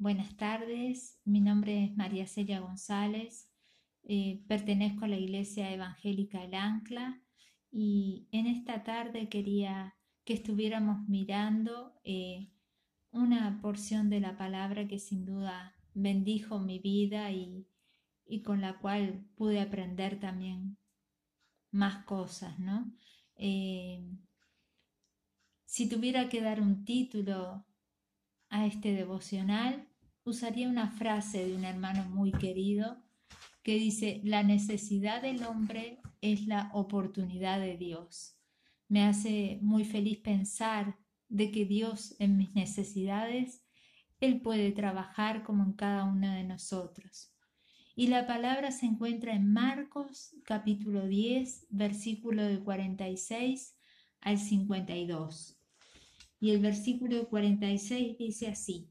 buenas tardes. Mi nombre es María Celia González. Eh, pertenezco a la Iglesia Evangélica El Ancla y en esta tarde quería que estuviéramos mirando eh, una porción de la palabra que sin duda bendijo mi vida y, con la cual pude aprender también más cosas, ¿no? Eh, si tuviera que dar un título a este devocional, usaría una frase de un hermano muy querido que dice, la necesidad del hombre es la oportunidad de Dios. Me hace muy feliz pensar de que Dios en mis necesidades, Él puede trabajar como en cada una de nosotros. Y la palabra se encuentra en Marcos capítulo 10, versículo de 46 al 52. Y el versículo 46 dice así,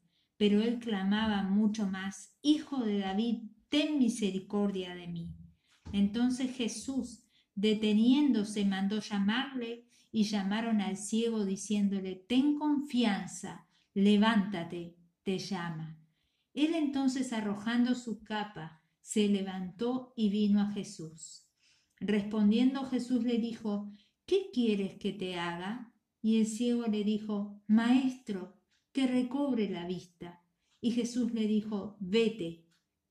pero él clamaba mucho más, Hijo de David, ten misericordia de mí. Entonces Jesús, deteniéndose, mandó llamarle y llamaron al ciego diciéndole, Ten confianza, levántate, te llama. Él entonces arrojando su capa, se levantó y vino a Jesús. Respondiendo Jesús le dijo, ¿qué quieres que te haga? Y el ciego le dijo, Maestro, que recobre la vista. Y Jesús le dijo, Vete,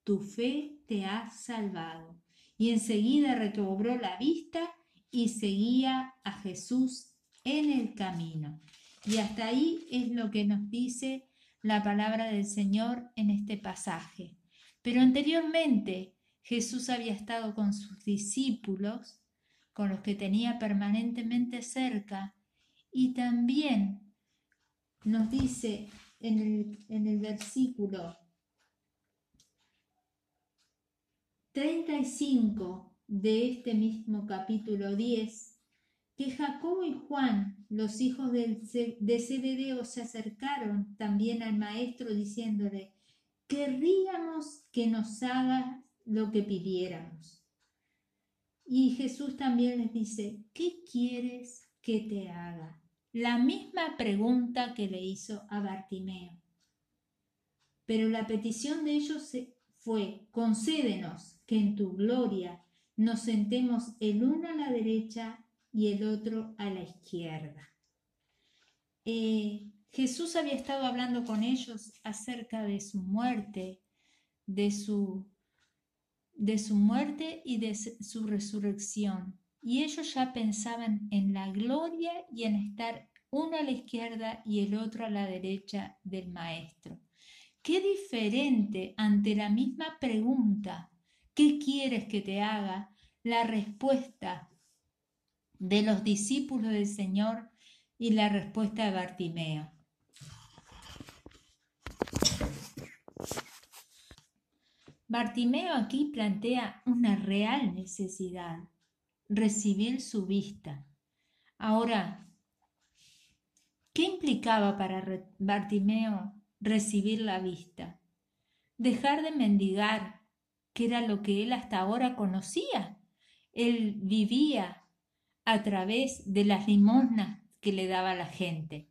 tu fe te ha salvado. Y enseguida recobró la vista y seguía a Jesús en el camino. Y hasta ahí es lo que nos dice la palabra del Señor en este pasaje. Pero anteriormente Jesús había estado con sus discípulos, con los que tenía permanentemente cerca, y también nos dice en el, en el versículo 35 de este mismo capítulo 10, que Jacobo y Juan, los hijos de Zebedeo, se acercaron también al maestro diciéndole, querríamos que nos haga lo que pidiéramos. Y Jesús también les dice, ¿qué quieres que te haga? La misma pregunta que le hizo a Bartimeo. Pero la petición de ellos fue, concédenos que en tu gloria nos sentemos el uno a la derecha y el otro a la izquierda. Eh, Jesús había estado hablando con ellos acerca de su muerte, de su, de su muerte y de su resurrección y ellos ya pensaban en la gloria y en estar uno a la izquierda y el otro a la derecha del Maestro. Qué diferente ante la misma pregunta, ¿qué quieres que te haga? La respuesta de los discípulos del Señor y la respuesta de Bartimeo. Bartimeo aquí plantea una real necesidad recibir su vista. Ahora, ¿qué implicaba para Bartimeo recibir la vista? Dejar de mendigar, que era lo que él hasta ahora conocía. Él vivía a través de las limosnas que le daba la gente.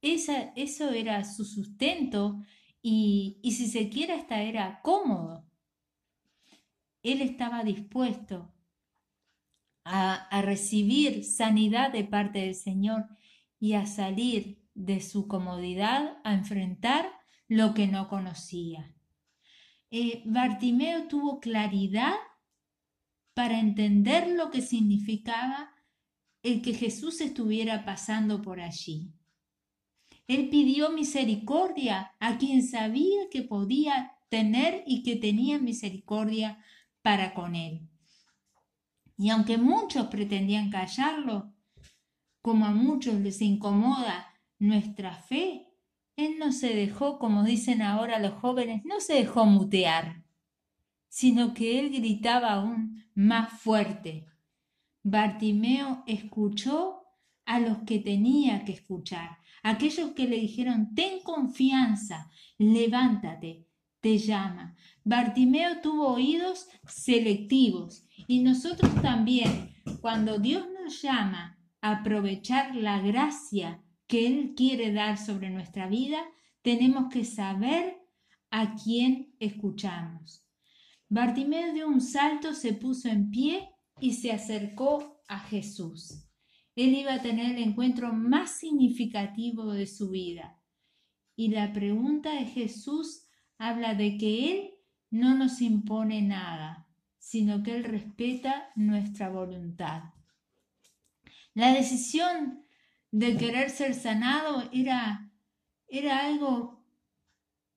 Esa, eso era su sustento y, y si se quiere hasta era cómodo. Él estaba dispuesto a, recibir sanidad de parte del Señor y a salir de su comodidad a enfrentar lo que no conocía. Eh, Bartimeo tuvo claridad para entender lo que significaba el que Jesús estuviera pasando por allí. Él pidió misericordia a quien sabía que podía tener y que tenía misericordia para con él. Y aunque muchos pretendían callarlo, como a muchos les incomoda nuestra fe, Él no se dejó, como dicen ahora los jóvenes, no se dejó mutear, sino que él gritaba aún más fuerte. Bartimeo escuchó a los que tenía que escuchar, aquellos que le dijeron, ten confianza, levántate, te llama. Bartimeo tuvo oídos selectivos y nosotros también, cuando Dios nos llama a aprovechar la gracia que Él quiere dar sobre nuestra vida, tenemos que saber a quién escuchamos. Bartimeo de un salto se puso en pie y se acercó a Jesús. Él iba a tener el encuentro más significativo de su vida. Y la pregunta de Jesús habla de que Él no nos impone nada, sino que Él respeta nuestra voluntad. La decisión de querer ser sanado era, era algo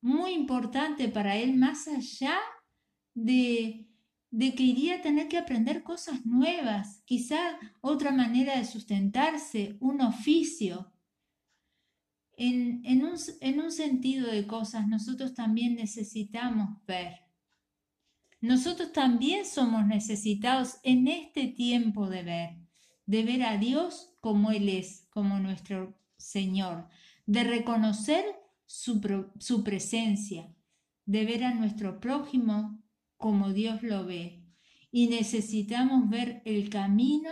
muy importante para Él, más allá de de que iría a tener que aprender cosas nuevas, quizá otra manera de sustentarse, un oficio. En, un, en un sentido de cosas, nosotros también necesitamos ver. Nosotros también somos necesitados en este tiempo de ver, de ver a Dios como Él es, como nuestro Señor, de reconocer su presencia, de ver a nuestro prójimo como Dios lo ve y necesitamos ver el camino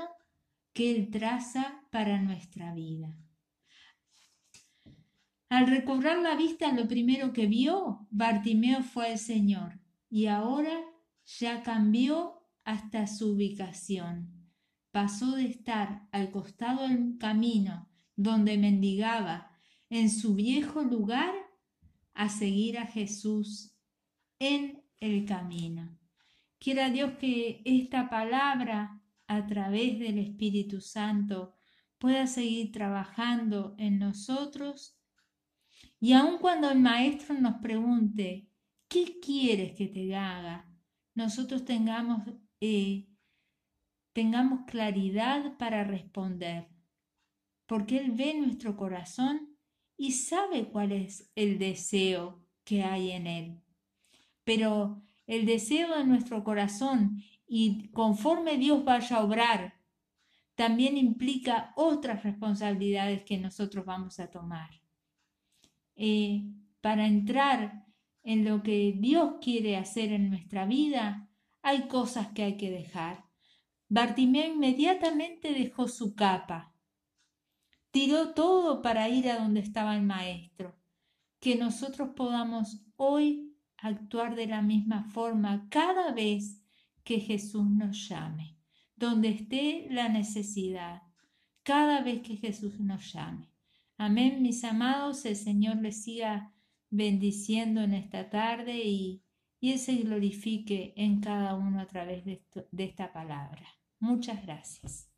que Él traza para nuestra vida. Al recobrar la vista, lo primero que vio Bartimeo fue el Señor y ahora ya cambió hasta su ubicación. Pasó de estar al costado del camino donde mendigaba en su viejo lugar a seguir a Jesús en el camino. Quiera Dios que esta palabra a través del Espíritu Santo pueda seguir trabajando en nosotros y aun cuando el Maestro nos pregunte, ¿qué quieres que te haga? Nosotros tengamos, eh, tengamos claridad para responder, porque Él ve nuestro corazón y sabe cuál es el deseo que hay en Él pero el deseo de nuestro corazón y conforme Dios vaya a obrar, también implica otras responsabilidades que nosotros vamos a tomar. Eh, para entrar en lo que Dios quiere hacer en nuestra vida, hay cosas que hay que dejar. Bartimeo inmediatamente dejó su capa, tiró todo para ir a donde estaba el maestro. Que nosotros podamos hoy actuar de la misma forma cada vez que Jesús nos llame, donde esté la necesidad, cada vez que Jesús nos llame. Amén, mis amados, el Señor les siga bendiciendo en esta tarde y, y Él se glorifique en cada uno a través de esta palabra. Muchas gracias.